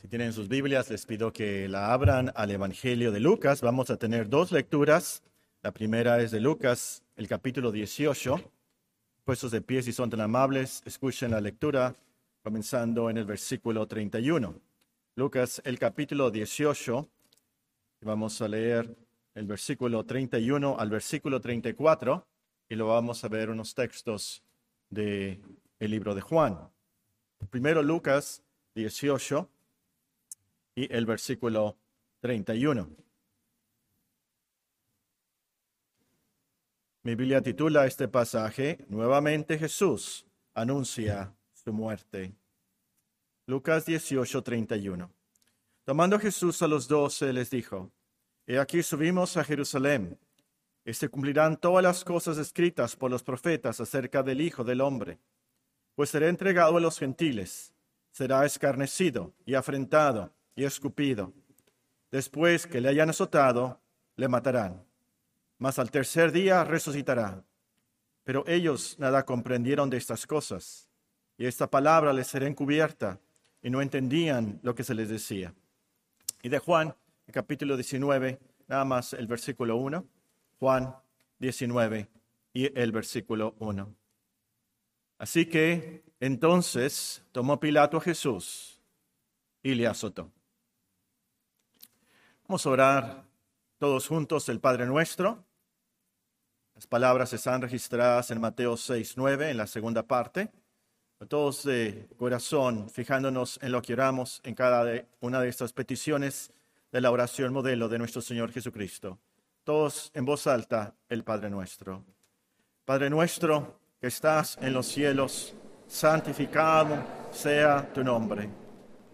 Si tienen sus Biblias, les pido que la abran al Evangelio de Lucas. Vamos a tener dos lecturas. La primera es de Lucas, el capítulo 18. Puestos de pie, si son tan amables, escuchen la lectura, comenzando en el versículo 31. Lucas, el capítulo 18. Vamos a leer el versículo 31 al versículo 34 y lo vamos a ver unos textos del el libro de Juan. Primero Lucas 18 y el versículo 31. Mi Biblia titula este pasaje, Nuevamente Jesús anuncia su muerte. Lucas 18, 31. Tomando Jesús a los doce, les dijo, He aquí subimos a Jerusalén, y se cumplirán todas las cosas escritas por los profetas acerca del Hijo del Hombre, pues será entregado a los gentiles, será escarnecido y afrentado y escupido. Después que le hayan azotado, le matarán. Mas al tercer día resucitará. Pero ellos nada comprendieron de estas cosas, y esta palabra les será encubierta, y no entendían lo que se les decía. Y de Juan, el capítulo 19, nada más el versículo 1, Juan 19 y el versículo 1. Así que entonces tomó Pilato a Jesús y le azotó. Vamos a orar todos juntos el Padre Nuestro. Las palabras están registradas en Mateo 6, 9, en la segunda parte. Todos de corazón, fijándonos en lo que oramos en cada una de estas peticiones de la oración modelo de nuestro Señor Jesucristo. Todos en voz alta, el Padre Nuestro. Padre Nuestro, que estás en los cielos, santificado sea tu nombre.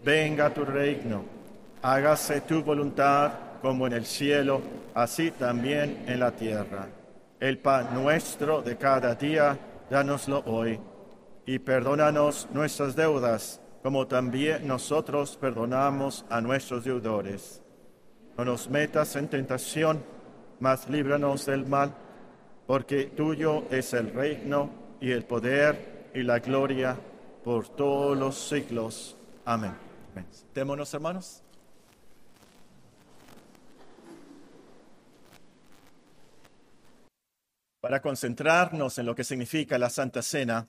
Venga tu reino hágase tu voluntad como en el cielo, así también en la tierra. El pan nuestro de cada día, dánoslo hoy, y perdónanos nuestras deudas, como también nosotros perdonamos a nuestros deudores. No nos metas en tentación, mas líbranos del mal, porque tuyo es el reino y el poder y la gloria por todos los siglos. Amén. Amén. hermanos. Para concentrarnos en lo que significa la Santa Cena,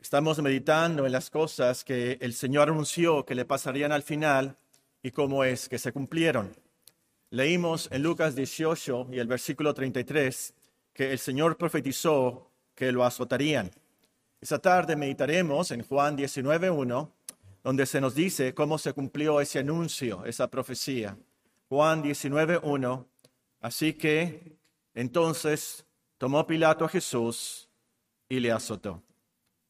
estamos meditando en las cosas que el Señor anunció que le pasarían al final y cómo es que se cumplieron. Leímos en Lucas 18 y el versículo 33 que el Señor profetizó que lo azotarían. Esta tarde meditaremos en Juan 19.1, donde se nos dice cómo se cumplió ese anuncio, esa profecía. Juan 19.1. Así que entonces tomó Pilato a Jesús y le azotó.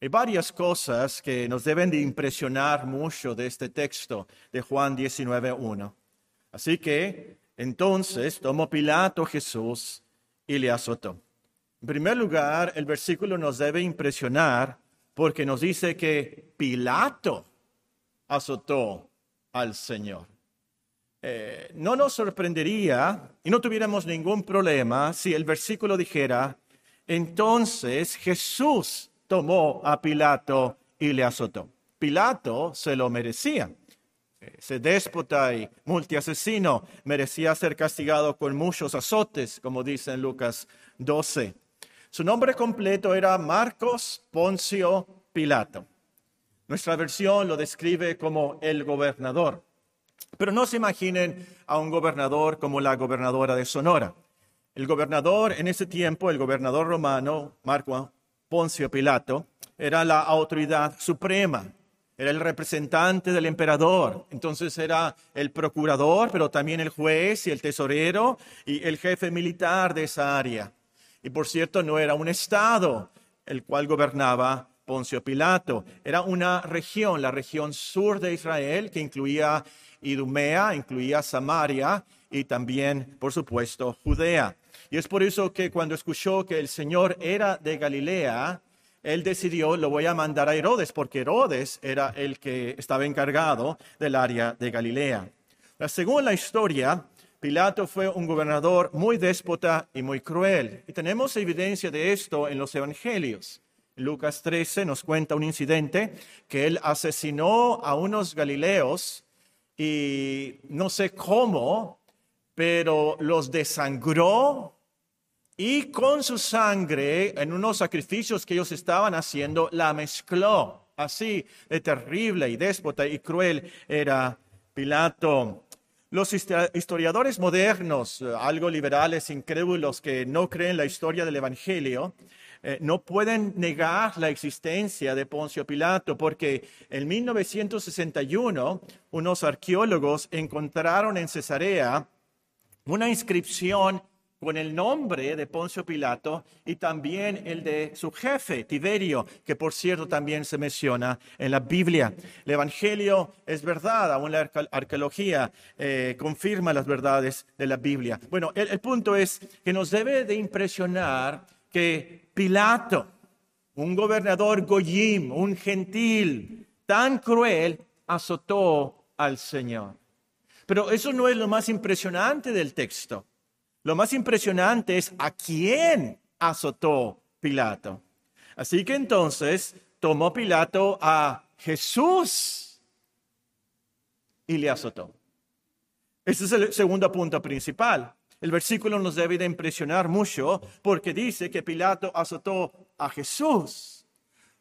Hay varias cosas que nos deben de impresionar mucho de este texto de Juan 19.1. Así que entonces tomó Pilato a Jesús y le azotó. En primer lugar, el versículo nos debe impresionar porque nos dice que Pilato azotó al Señor. Eh, no nos sorprendería y no tuviéramos ningún problema si el versículo dijera, entonces Jesús tomó a Pilato y le azotó. Pilato se lo merecía. Ese déspota y multiasesino merecía ser castigado con muchos azotes, como dice en Lucas 12. Su nombre completo era Marcos Poncio Pilato. Nuestra versión lo describe como el gobernador. Pero no se imaginen a un gobernador como la gobernadora de Sonora. El gobernador en ese tiempo, el gobernador romano, Marco Poncio Pilato, era la autoridad suprema, era el representante del emperador, entonces era el procurador, pero también el juez y el tesorero y el jefe militar de esa área. Y por cierto, no era un estado el cual gobernaba Poncio Pilato, era una región, la región sur de Israel, que incluía Idumea, incluía Samaria y también, por supuesto, Judea. Y es por eso que cuando escuchó que el Señor era de Galilea, él decidió, lo voy a mandar a Herodes, porque Herodes era el que estaba encargado del área de Galilea. Según la historia, Pilato fue un gobernador muy déspota y muy cruel. Y tenemos evidencia de esto en los evangelios. Lucas 13 nos cuenta un incidente que él asesinó a unos galileos y no sé cómo, pero los desangró y con su sangre en unos sacrificios que ellos estaban haciendo la mezcló. Así de terrible y déspota y cruel era Pilato. Los historiadores modernos, eh, algo liberales, incrédulos, que no creen la historia del Evangelio, eh, no pueden negar la existencia de Poncio Pilato, porque en 1961 unos arqueólogos encontraron en Cesarea una inscripción con el nombre de Poncio Pilato y también el de su jefe, Tiberio, que por cierto también se menciona en la Biblia. El Evangelio es verdad, aún la arqueología eh, confirma las verdades de la Biblia. Bueno, el, el punto es que nos debe de impresionar que Pilato, un gobernador goyim, un gentil, tan cruel, azotó al Señor. Pero eso no es lo más impresionante del texto. Lo más impresionante es a quién azotó Pilato. Así que entonces tomó Pilato a Jesús y le azotó. Ese es el segundo punto principal. El versículo nos debe de impresionar mucho porque dice que Pilato azotó a Jesús.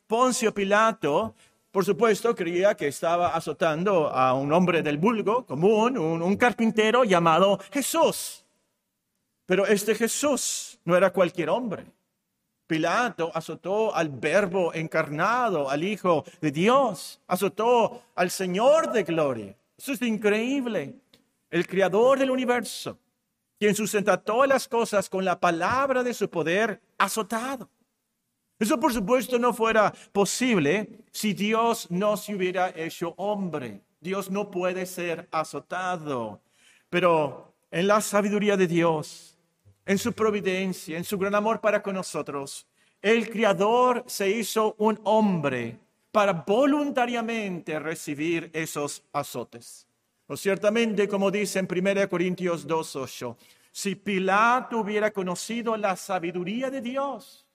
Poncio Pilato, por supuesto, creía que estaba azotando a un hombre del vulgo común, un, carpintero llamado Jesús. Pero este Jesús no era cualquier hombre. Pilato azotó al verbo encarnado, al Hijo de Dios, azotó al Señor de gloria. Eso es increíble. El creador del universo, quien sustenta todas las cosas con la palabra de su poder, azotado. Eso por supuesto no fuera posible si Dios no se hubiera hecho hombre. Dios no puede ser azotado. Pero en la sabiduría de Dios, en su providencia, en su gran amor para con nosotros, el Creador se hizo un hombre para voluntariamente recibir esos azotes. O ciertamente, como dice en 1 Corintios 2.8, si Pilato hubiera conocido la sabiduría de Dios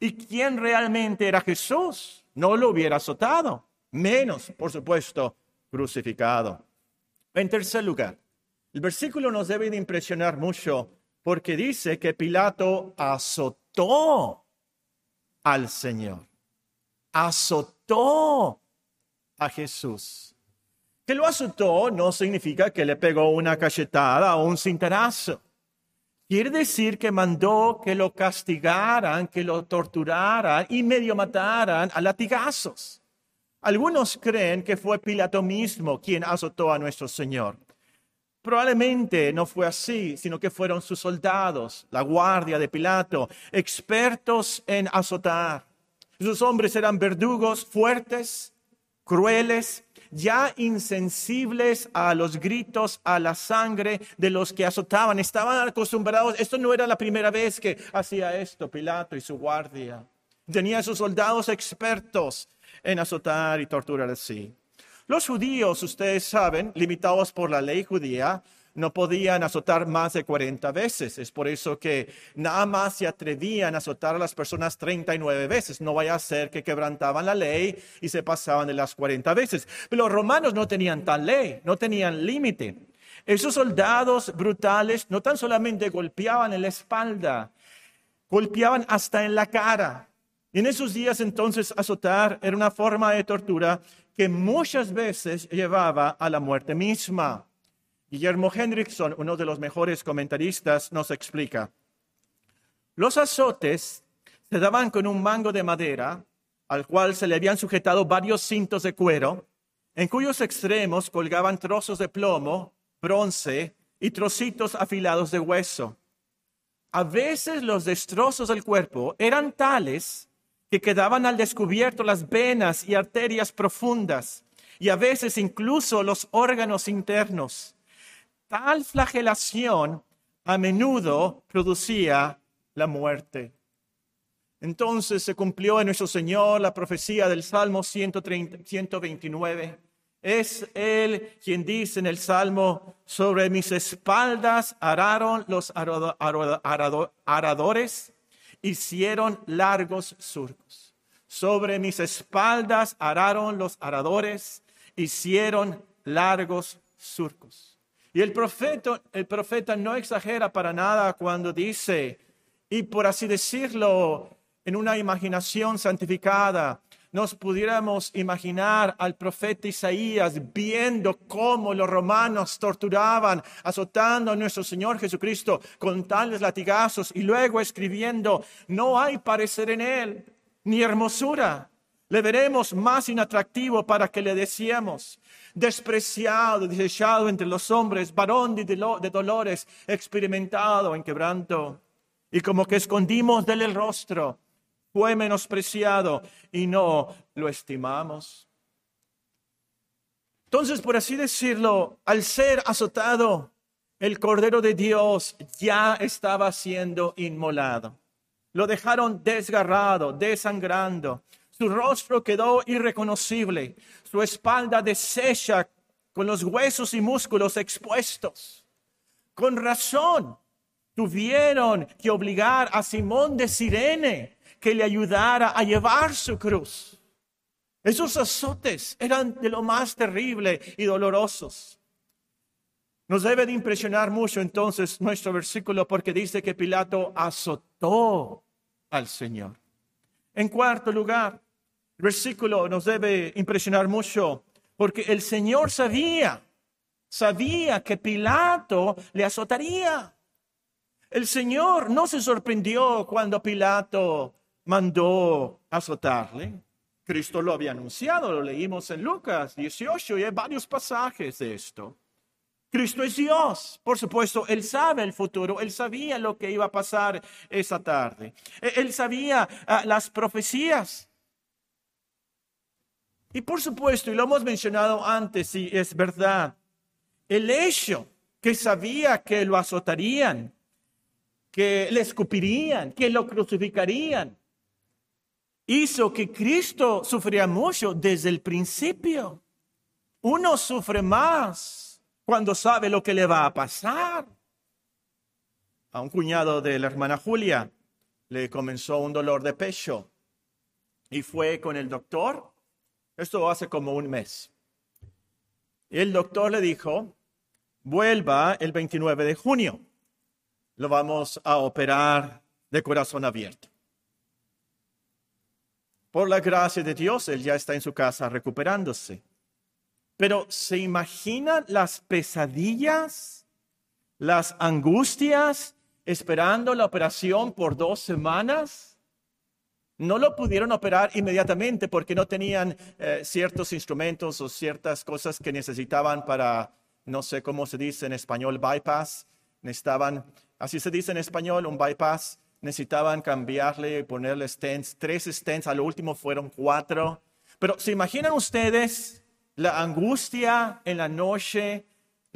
y quién realmente era Jesús, no lo hubiera azotado, menos, por supuesto, crucificado. En tercer lugar, el versículo nos debe de impresionar mucho porque dice que Pilato azotó al Señor, azotó a Jesús. Que lo azotó no significa que le pegó una cachetada o un cintarazo. Quiere decir que mandó que lo castigaran, que lo torturaran y medio mataran a latigazos. Algunos creen que fue Pilato mismo quien azotó a nuestro Señor. Probablemente no fue así, sino que fueron sus soldados, la guardia de Pilato, expertos en azotar. Esos hombres eran verdugos fuertes, crueles, ya insensibles a los gritos, a la sangre de los que azotaban. Estaban acostumbrados, esto no era la primera vez que hacía esto Pilato y su guardia. Tenía sus soldados expertos en azotar y torturar así. Los judíos, ustedes saben, limitados por la ley judía, no podían azotar más de 40 veces. Es por eso que nada más se atrevían a azotar a las personas 39 veces. No vaya a ser que quebrantaban la ley y se pasaban de las 40 veces. Pero los romanos no tenían tal ley, no tenían límite. Esos soldados brutales no tan solamente golpeaban en la espalda, golpeaban hasta en la cara. Y en esos días entonces azotar era una forma de tortura que muchas veces llevaba a la muerte misma. Guillermo Hendrickson, uno de los mejores comentaristas, nos explica. Los azotes se daban con un mango de madera al cual se le habían sujetado varios cintos de cuero, en cuyos extremos colgaban trozos de plomo, bronce y trocitos afilados de hueso. A veces los destrozos del cuerpo eran tales que quedaban al descubierto las venas y arterias profundas y a veces incluso los órganos internos. Tal flagelación a menudo producía la muerte. Entonces se cumplió en nuestro Señor la profecía del Salmo 129. Es Él quien dice en el Salmo, sobre mis espaldas araron los aradores hicieron largos surcos. Sobre mis espaldas araron los aradores, hicieron largos surcos. Y el profeta, no exagera para nada cuando dice, y por así decirlo, en una imaginación santificada, nos pudiéramos imaginar al profeta Isaías viendo cómo los romanos torturaban, azotando a nuestro Señor Jesucristo con tales latigazos y luego escribiendo, no hay parecer en él, ni hermosura. Le veremos más inatractivo para que le decíamos, despreciado, desechado entre los hombres, varón de, de dolores, experimentado en quebranto. Y como que escondimos del el rostro, fue menospreciado y no lo estimamos. Entonces, por así decirlo, al ser azotado, el Cordero de Dios ya estaba siendo inmolado. Lo dejaron desgarrado, desangrando. Su rostro quedó irreconocible, su espalda deshecha con los huesos y músculos expuestos. Con razón, tuvieron que obligar a Simón de Sirene que le ayudara a llevar su cruz. Esos azotes eran de lo más terrible y dolorosos. Nos debe de impresionar mucho entonces nuestro versículo porque dice que Pilato azotó al Señor. En cuarto lugar, versículo nos debe impresionar mucho porque el Señor sabía, sabía que Pilato le azotaría. El Señor no se sorprendió cuando Pilato mandó azotarle. Cristo lo había anunciado, lo leímos en Lucas 18 y hay varios pasajes de esto. Cristo es Dios, por supuesto, Él sabe el futuro, Él sabía lo que iba a pasar esa tarde, e-, Él sabía ah, las profecías. Y por supuesto, y lo hemos mencionado antes, y es verdad, el hecho que sabía que lo azotarían, que le escupirían, que lo crucificarían, hizo que Cristo sufría mucho desde el principio. Uno sufre más cuando sabe lo que le va a pasar. A un cuñado de la hermana Julia le comenzó un dolor de pecho y fue con el doctor. Esto hace como un mes. El doctor le dijo, vuelva el 29 de junio. Lo vamos a operar de corazón abierto. Por la gracia de Dios, él ya está en su casa recuperándose. Pero ¿se imaginan las pesadillas, las angustias esperando la operación por dos semanas? No lo pudieron operar inmediatamente porque no tenían eh, ciertos instrumentos o ciertas cosas que necesitaban para, no sé cómo se dice en español, bypass. Necesitaban, así se dice en español, un bypass necesitaban cambiarle y ponerle stents, tres stents, a lo último fueron cuatro. Pero ¿se imaginan ustedes la angustia en la noche,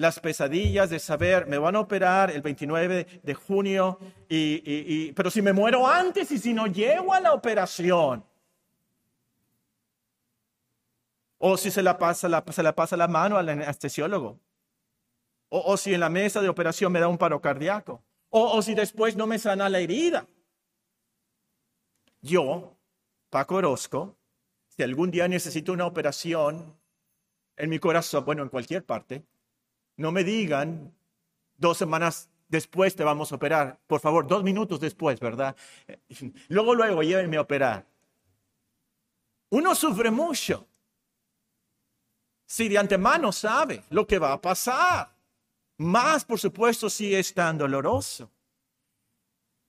las pesadillas de saber, me van a operar el 29 de junio, y, pero si me muero antes y si no llego a la operación? O si se la pasa la, se la, pasa la mano al anestesiólogo. O, o si en la mesa de operación me da un paro cardíaco. O, si después no me sana la herida. Yo, Paco Orozco, si algún día necesito una operación en mi corazón, bueno, en cualquier parte, no me digan dos semanas después te vamos a operar. Por favor, dos minutos después, ¿verdad? Luego, luego, llévenme a operar. Uno sufre mucho. Si de antemano sabe lo que va a pasar. Más, por supuesto, si es tan doloroso.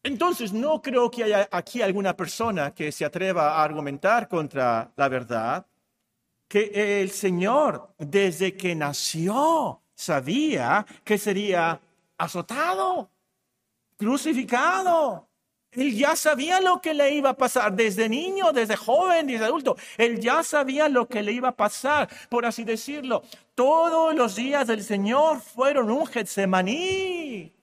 Entonces, no creo que haya aquí alguna persona que se atreva a argumentar contra la verdad, que el Señor, desde que nació, sabía que sería azotado, crucificado. Él ya sabía lo que le iba a pasar desde niño, desde joven, desde adulto. Él ya sabía lo que le iba a pasar, por así decirlo. Todos los días del Señor fueron un Getsemaní.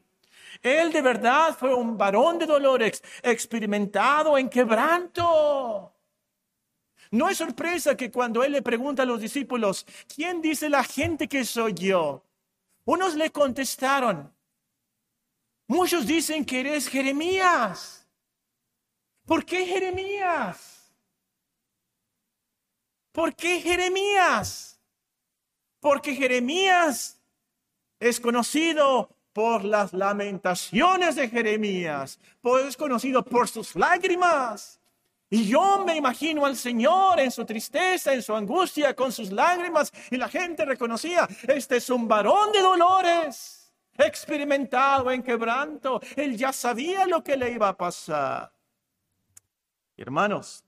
Él de verdad fue un varón de dolores, experimentado en quebranto. No es sorpresa que cuando él le pregunta a los discípulos, ¿quién dice la gente que soy yo? Unos le contestaron, muchos dicen que eres Jeremías. ¿Por qué Jeremías? ¿Por qué Jeremías? Porque Jeremías es conocido por las lamentaciones de Jeremías, pues es conocido por sus lágrimas. Y yo me imagino al Señor en su tristeza, en su angustia, con sus lágrimas, y la gente reconocía, este es un varón de dolores, experimentado en quebranto, él ya sabía lo que le iba a pasar. Hermanos,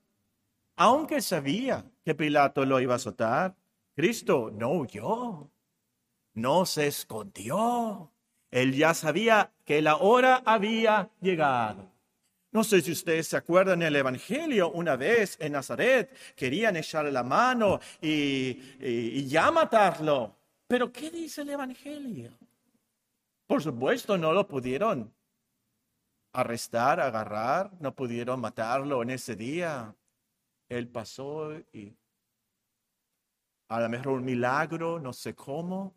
aunque sabía que Pilato lo iba a azotar, Cristo no huyó, no se escondió. Él ya sabía que la hora había llegado. No sé si ustedes se acuerdan en el Evangelio, una vez en Nazaret querían echarle la mano y, ya matarlo. Pero ¿qué dice el Evangelio? Por supuesto, no lo pudieron arrestar, agarrar, no pudieron matarlo en ese día. Él pasó y a lo mejor un milagro, no sé cómo,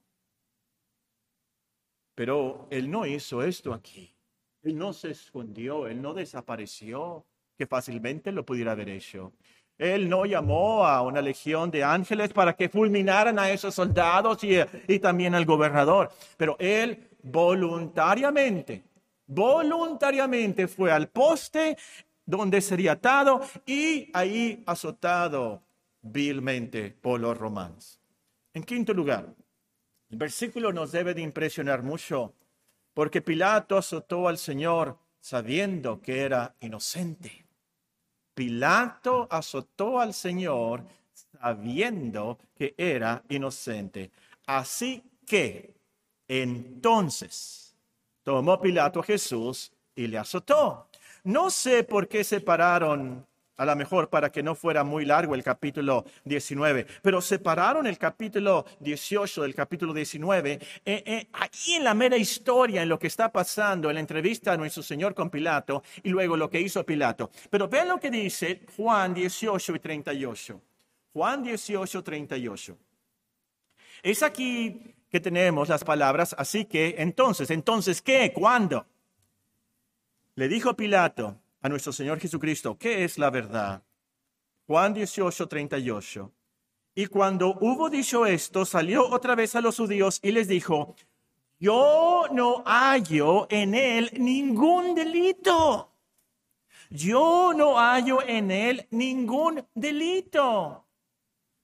pero él no hizo esto aquí. Él no se escondió, él no desapareció, que fácilmente lo pudiera haber hecho. Él no llamó a una legión de ángeles para que fulminaran a esos soldados y, y también al gobernador, pero él voluntariamente, voluntariamente fue al poste donde sería atado y ahí azotado vilmente por los romanos. En quinto lugar, el versículo nos debe de impresionar mucho porque Pilato azotó al Señor sabiendo que era inocente. Pilato azotó al Señor sabiendo que era inocente. Así que entonces tomó Pilato a Jesús y le azotó. No sé por qué separaron a lo mejor para que no fuera muy largo el capítulo 19, pero separaron el capítulo 18 del capítulo 19, eh, eh, ahí en la mera historia, en lo que está pasando, en la entrevista a nuestro Señor con Pilato y luego lo que hizo Pilato. Pero vean lo que dice Juan 18 y 38. Juan 18, 38. Es aquí que tenemos las palabras, así que entonces, entonces, ¿qué? ¿Cuándo? Le dijo Pilato, a nuestro Señor Jesucristo, ¿qué es la verdad? Juan 18, 38. Y cuando hubo dicho esto, salió otra vez a los judíos y les dijo, yo no hallo en él ningún delito. Yo no hallo en él ningún delito.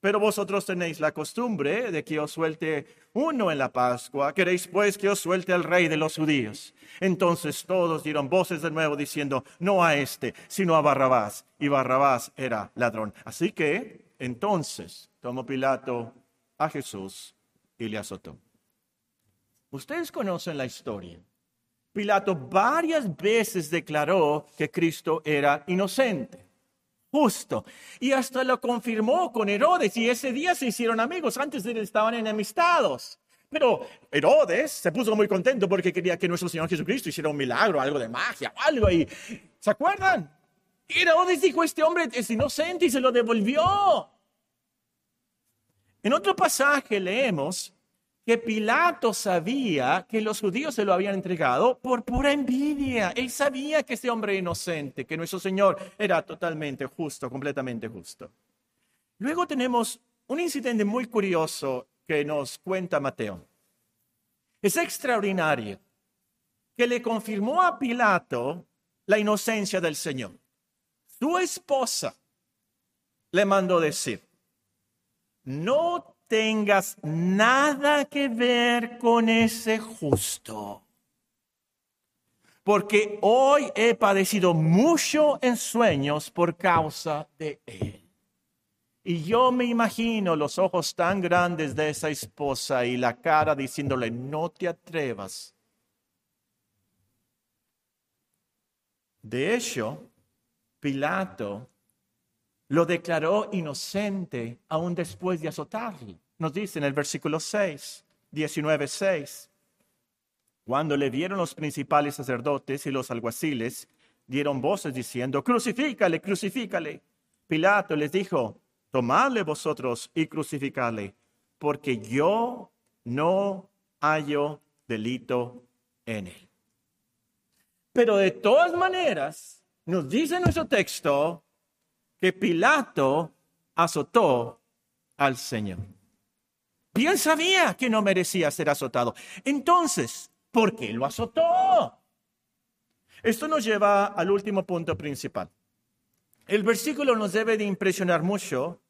Pero vosotros tenéis la costumbre de que os suelte uno en la Pascua. ¿Queréis pues que os suelte el rey de los judíos? Entonces todos dieron voces de nuevo diciendo, no a este, sino a Barrabás. Y Barrabás era ladrón. Así que entonces tomó Pilato a Jesús y le azotó. Ustedes conocen la historia. Pilato varias veces declaró que Cristo era inocente justo. Y hasta lo confirmó con Herodes y ese día se hicieron amigos. Antes estaban enemistados. Pero Herodes se puso muy contento porque quería que nuestro Señor Jesucristo hiciera un milagro, algo de magia algo. Y, ¿Se acuerdan? Herodes dijo, este hombre es inocente y se lo devolvió. En otro pasaje leemos que Pilato sabía que los judíos se lo habían entregado por pura envidia. Él sabía que ese hombre inocente, que nuestro Señor era totalmente justo, completamente justo. Luego tenemos un incidente muy curioso que nos cuenta Mateo. Es extraordinario que le confirmó a Pilato la inocencia del Señor. Su esposa le mandó decir, no tengas nada que ver con ese justo. Porque hoy he padecido mucho en sueños por causa de él. Y yo me imagino los ojos tan grandes de esa esposa y la cara diciéndole, no te atrevas. De hecho, Pilato lo declaró inocente aún después de azotarle. Nos dice en el versículo 6, 19, 6. Cuando le vieron los principales sacerdotes y los alguaciles, dieron voces diciendo, crucifícale, crucifícale. Pilato les dijo, tomadle vosotros y crucificadle, porque yo no hallo delito en él. Pero de todas maneras, nos dice nuestro texto que Pilato azotó al Señor. Él sabía que no merecía ser azotado. Entonces, ¿por qué lo azotó? Esto nos lleva al último punto principal. El versículo nos debe de impresionar mucho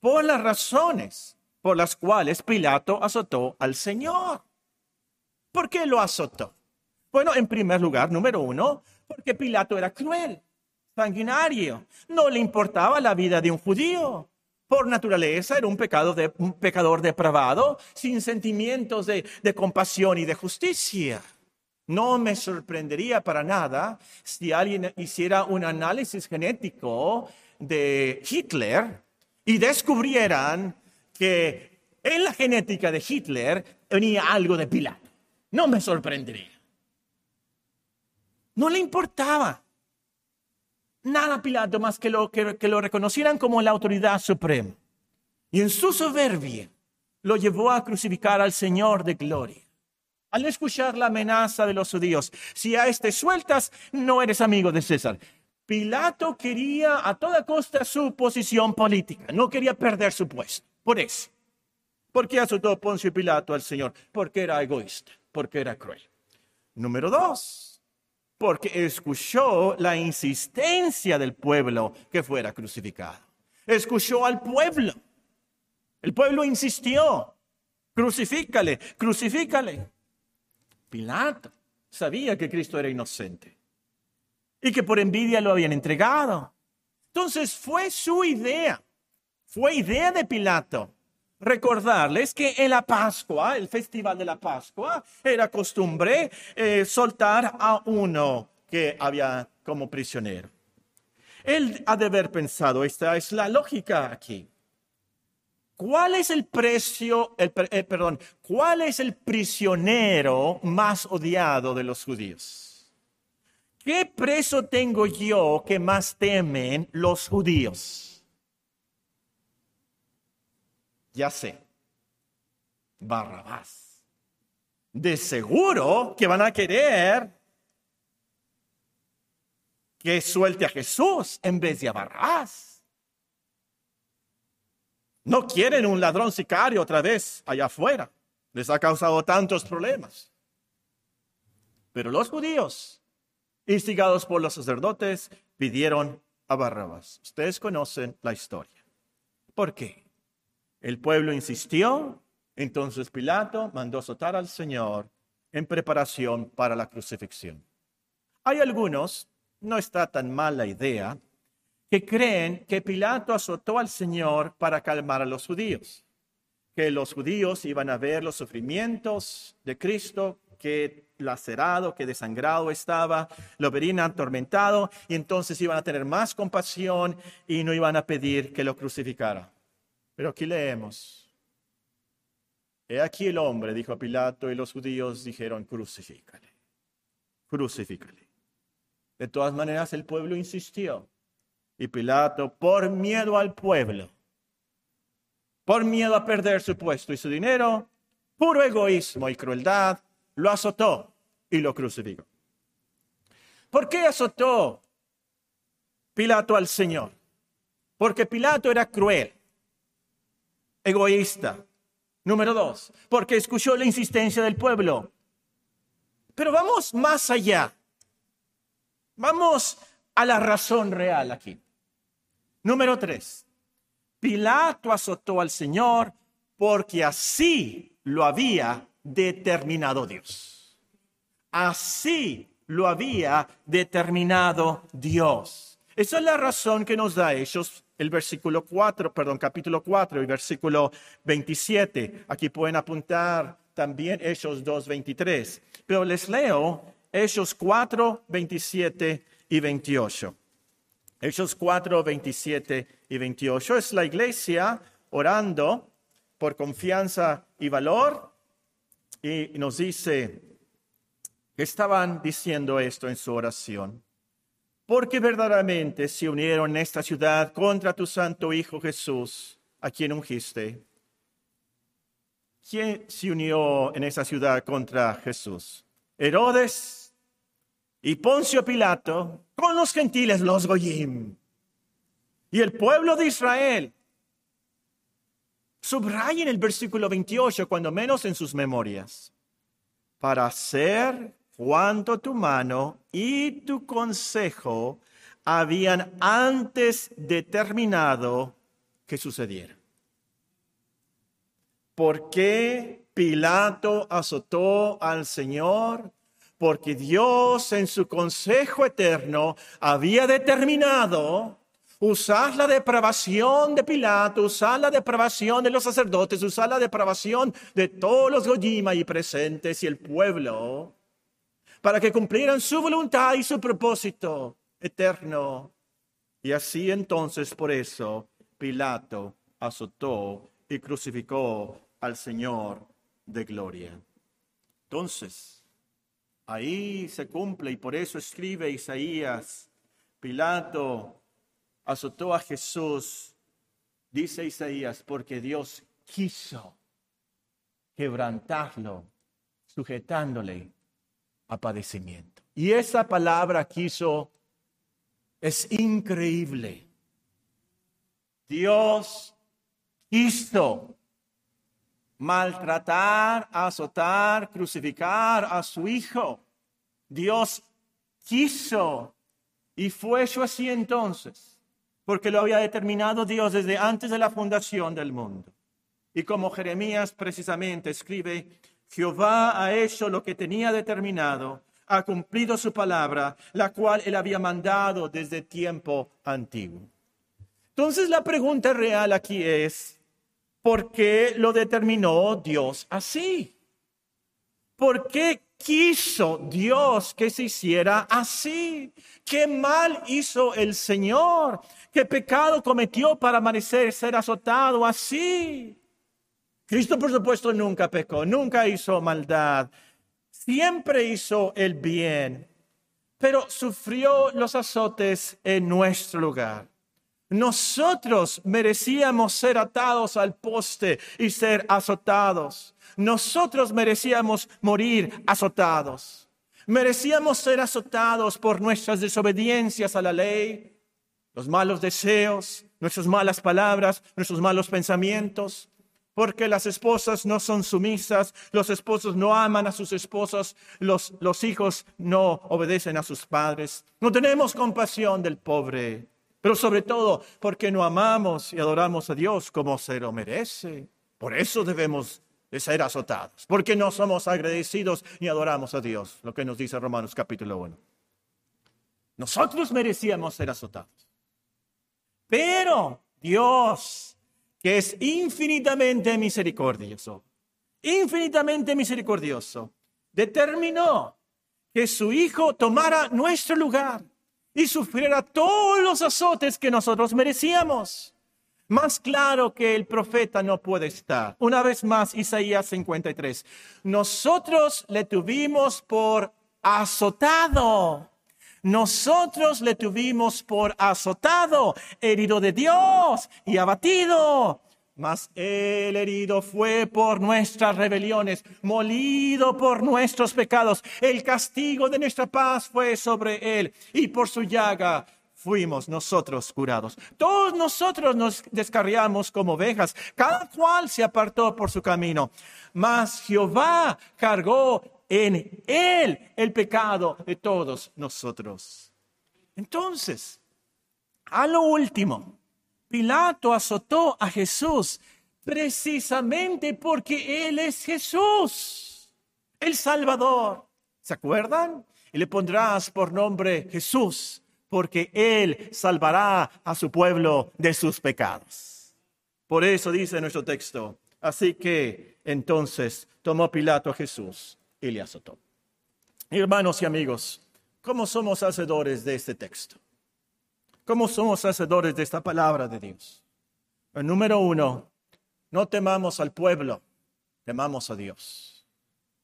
por las razones por las cuales Pilato azotó al Señor. ¿Por qué lo azotó? Bueno, en primer lugar, número uno, porque Pilato era cruel, sanguinario, no le importaba la vida de un judío. Por naturaleza era un, pecado de, un pecador depravado, sin sentimientos de, de compasión y de justicia. No me sorprendería para nada si alguien hiciera un análisis genético de Hitler y descubrieran que en la genética de Hitler venía algo de Pilato. No me sorprendería. No le importaba nada Pilato más que lo, que, que lo reconocieran como la autoridad suprema. Y en su soberbia lo llevó a crucificar al Señor de gloria. Al escuchar la amenaza de los judíos, si a este sueltas, no eres amigo de César. Pilato quería a toda costa su posición política, no quería perder su puesto. Por eso. ¿Por qué azotó Poncio Pilato al Señor? Porque era egoísta, porque era cruel. Número dos, porque escuchó la insistencia del pueblo que fuera crucificado. Escuchó al pueblo. El pueblo insistió, crucifícale, crucifícale. Pilato sabía que Cristo era inocente y que por envidia lo habían entregado. Entonces fue su idea, fue idea de Pilato recordarles que en la Pascua, el festival de la Pascua, era costumbre eh, soltar a uno que había como prisionero. Él ha de haber pensado, esta es la lógica aquí. ¿Cuál es el precio, el, eh, perdón, cuál es el prisionero más odiado de los judíos? ¿Qué preso tengo yo que más temen los judíos? Ya sé, Barrabás. De seguro que van a querer que suelte a Jesús en vez de a Barrabás. No quieren un ladrón sicario otra vez allá afuera. Les ha causado tantos problemas. Pero los judíos, instigados por los sacerdotes, pidieron a Barrabás. Ustedes conocen la historia. ¿Por qué? El pueblo insistió, entonces Pilato mandó azotar al Señor en preparación para la crucifixión. Hay algunos, no está tan mal la idea, que creen que Pilato azotó al Señor para calmar a los judíos, que los judíos iban a ver los sufrimientos de Cristo, que lacerado, que desangrado estaba, lo verían atormentado y entonces iban a tener más compasión y no iban a pedir que lo crucificara. Pero aquí leemos, he aquí el hombre, dijo Pilato, y los judíos dijeron, crucifícale, crucifícale. De todas maneras, el pueblo insistió. Y Pilato, por miedo al pueblo, por miedo a perder su puesto y su dinero, puro egoísmo y crueldad, lo azotó y lo crucificó. ¿Por qué azotó Pilato al Señor? Porque Pilato era cruel, egoísta. Número dos, porque escuchó la insistencia del pueblo. Pero vamos más allá. Vamos a la razón real aquí. Número tres, Pilato azotó al Señor porque así lo había determinado Dios. Así lo había determinado Dios. Esa es la razón que nos da ellos el versículo 4, perdón, capítulo 4 y versículo 27. Aquí pueden apuntar también Hechos 2, 23. Pero les leo Hechos 4, 27 y 28. Hechos 4, 27 y 28 es la iglesia orando por confianza y valor y nos dice estaban diciendo esto en su oración. Porque verdaderamente se unieron en esta ciudad contra tu santo Hijo Jesús, a quien ungiste. ¿Quién se unió en esa ciudad contra Jesús? Herodes y Poncio Pilato con los gentiles, los Goyim. Y el pueblo de Israel. Subrayen el versículo 28, cuando menos en sus memorias. Para hacer cuanto tu mano y tu consejo habían antes determinado que sucediera. ¿Por qué Pilato azotó al Señor? Porque Dios en su consejo eterno había determinado usar la depravación de Pilato, usar la depravación de los sacerdotes, usar la depravación de todos los Goyima y presentes y el pueblo, para que cumplieran su voluntad y su propósito eterno. Y así entonces, por eso, Pilato azotó y crucificó al Señor de gloria. Entonces, ahí se cumple y por eso escribe Isaías, Pilato azotó a Jesús, dice Isaías, porque Dios quiso quebrantarlo, sujetándole a. Y esa palabra quiso es increíble. Dios quiso maltratar, azotar, crucificar a su Hijo. Dios quiso y fue eso así entonces porque lo había determinado Dios desde antes de la fundación del mundo. Y como Jeremías precisamente escribe, Jehová ha hecho lo que tenía determinado, ha cumplido su palabra, la cual él había mandado desde tiempo antiguo. Entonces la pregunta real aquí es, ¿por qué lo determinó Dios así? ¿Por qué quiso Dios que se hiciera así? ¿Qué mal hizo el Señor? ¿Qué pecado cometió para merecer ser azotado así? Cristo, por supuesto, nunca pecó, nunca hizo maldad, siempre hizo el bien, pero sufrió los azotes en nuestro lugar. Nosotros merecíamos ser atados al poste y ser azotados. Nosotros merecíamos morir azotados. Merecíamos ser azotados por nuestras desobediencias a la ley, los malos deseos, nuestras malas palabras, nuestros malos pensamientos, porque las esposas no son sumisas, los esposos no aman a sus esposas, los, los hijos no obedecen a sus padres. No tenemos compasión del pobre, pero sobre todo porque no amamos y adoramos a Dios como se lo merece. Por eso debemos de ser azotados, porque no somos agradecidos ni adoramos a Dios, lo que nos dice Romanos capítulo 1. Nosotros merecíamos ser azotados. Pero Dios, que es infinitamente misericordioso, infinitamente misericordioso, determinó que su Hijo tomara nuestro lugar y sufriera todos los azotes que nosotros merecíamos. Más claro que el profeta no puede estar. Una vez más, Isaías 53. Nosotros le tuvimos por azotado nosotros le tuvimos por azotado, herido de Dios y abatido. Mas el herido fue por nuestras rebeliones, molido por nuestros pecados. El castigo de nuestra paz fue sobre él y por su llaga fuimos nosotros curados. Todos nosotros nos descarriamos como ovejas, cada cual se apartó por su camino. Mas Jehová cargó en Él el pecado de todos nosotros. Entonces, a lo último, Pilato azotó a Jesús precisamente porque Él es Jesús, el Salvador. ¿Se acuerdan? Y le pondrás por nombre Jesús, porque Él salvará a su pueblo de sus pecados. Por eso dice nuestro texto. Así que entonces tomó Pilato a Jesús azotó. Hermanos y amigos, ¿cómo somos hacedores de este texto? ¿Cómo somos hacedores de esta palabra de Dios? El número uno, no temamos al pueblo, temamos a Dios.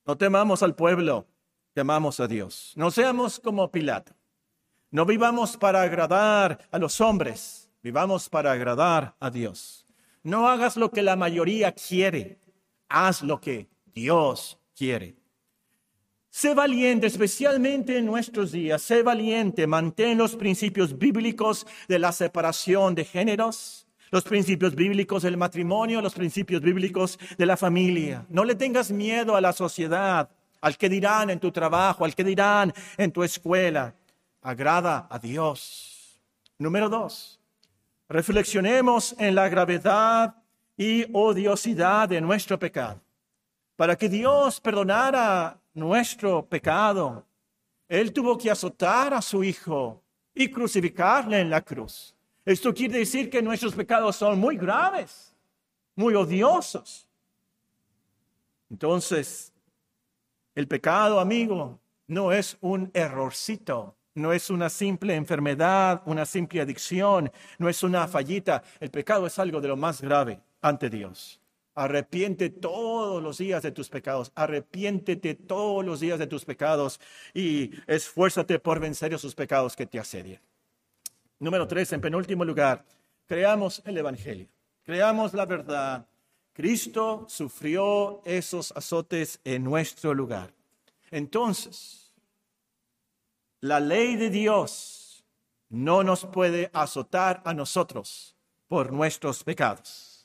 No temamos al pueblo, temamos a Dios. No seamos como Pilato. No vivamos para agradar a los hombres, vivamos para agradar a Dios. No hagas lo que la mayoría quiere, haz lo que Dios quiere. Sé valiente, especialmente en nuestros días. Sé valiente, mantén los principios bíblicos de la separación de géneros. los principios bíblicos del matrimonio, los principios bíblicos de la familia. No le tengas miedo a la sociedad, al que dirán en tu trabajo, al que dirán en tu escuela. Agrada a Dios. Número dos, reflexionemos en la gravedad y odiosidad de nuestro pecado. Para que Dios perdonara nuestro pecado, Él tuvo que azotar a su Hijo y crucificarle en la cruz. Esto quiere decir que nuestros pecados son muy graves, muy odiosos. Entonces, el pecado, amigo, no es un errorcito, no es una simple enfermedad, una simple adicción, no es una fallita. El pecado es algo de lo más grave ante Dios. Arrepiente todos los días de tus pecados, arrepiéntete todos los días de tus pecados y esfuérzate por vencer esos pecados que te asedian. Número tres, en penúltimo lugar, creamos el Evangelio, creamos la verdad. Cristo sufrió esos azotes en nuestro lugar. Entonces, la ley de Dios no nos puede azotar a nosotros por nuestros pecados.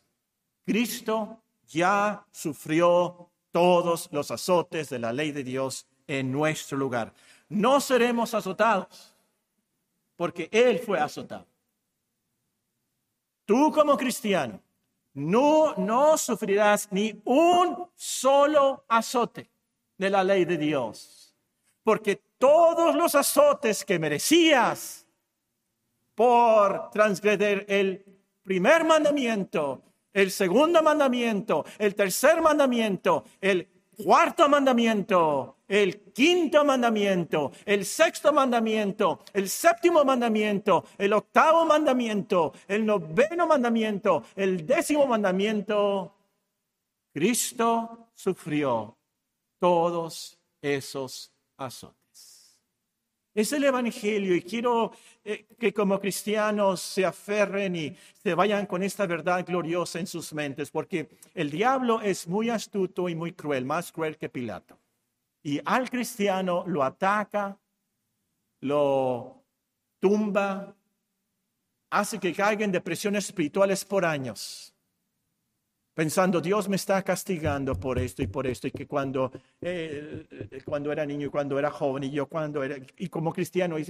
Cristo ya sufrió todos los azotes de la ley de Dios en nuestro lugar. No seremos azotados porque Él fue azotado. Tú como cristiano no, no sufrirás ni un solo azote de la ley de Dios, porque todos los azotes que merecías por transgredir el primer mandamiento, el segundo mandamiento, el tercer mandamiento, el cuarto mandamiento, el quinto mandamiento, el sexto mandamiento, el séptimo mandamiento, el octavo mandamiento, el noveno mandamiento, el décimo mandamiento, Cristo sufrió todos esos azotes. Es el Evangelio y quiero eh, que como cristianos se aferren y se vayan con esta verdad gloriosa en sus mentes, porque el diablo es muy astuto y muy cruel, más cruel que Pilato. Y al cristiano lo ataca, lo tumba, hace que caiga en depresiones espirituales por años pensando, Dios me está castigando por esto y por esto, y que cuando, eh, cuando era niño y cuando era joven, y yo cuando era, y como cristiano, y,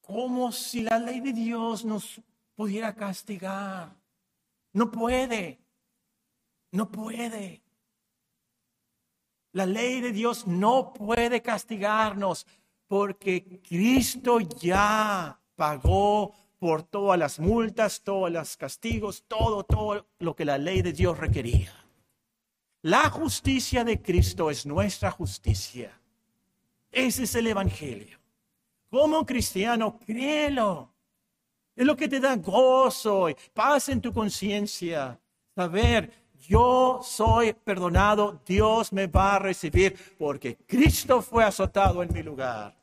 como si la ley de Dios nos pudiera castigar. No puede, no puede. La ley de Dios no puede castigarnos porque Cristo ya pagó por todas las multas, todos los castigos, todo, todo lo que la ley de Dios requería. La justicia de Cristo es nuestra justicia. Ese es el Evangelio. Como cristiano, créelo. Es lo que te da gozo y paz en tu conciencia. Saber, yo soy perdonado, Dios me va a recibir porque Cristo fue azotado en mi lugar.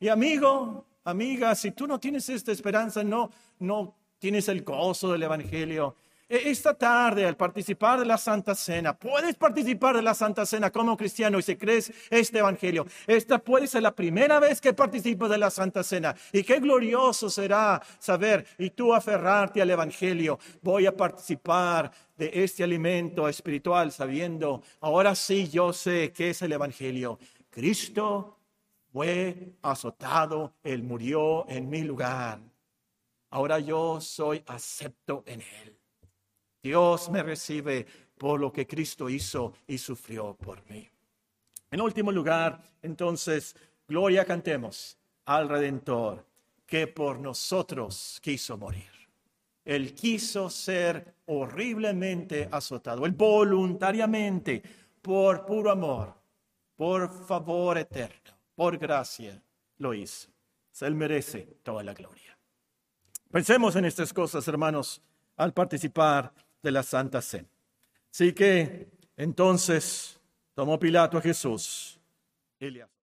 Y amigo, amiga, si tú no tienes esta esperanza, no, no tienes el gozo del Evangelio. E, esta tarde, al participar de la Santa Cena, puedes participar de la Santa Cena como cristiano y si crees este Evangelio. Esta puede ser la primera vez que participas de la Santa Cena. Y qué glorioso será saber y tú aferrarte al Evangelio. Voy a participar de este alimento espiritual sabiendo, ahora sí yo sé qué es el Evangelio. Cristo fue azotado, Él murió en mi lugar. Ahora yo soy acepto en Él. Dios me recibe por lo que Cristo hizo y sufrió por mí. En último lugar, entonces, gloria cantemos al Redentor que por nosotros quiso morir. Él quiso ser horriblemente azotado, él voluntariamente, por puro amor, por favor eterno por gracia lo hizo. Él merece toda la gloria. Pensemos en estas cosas, hermanos, al participar de la Santa Cena. Así que entonces tomó Pilato a Jesús y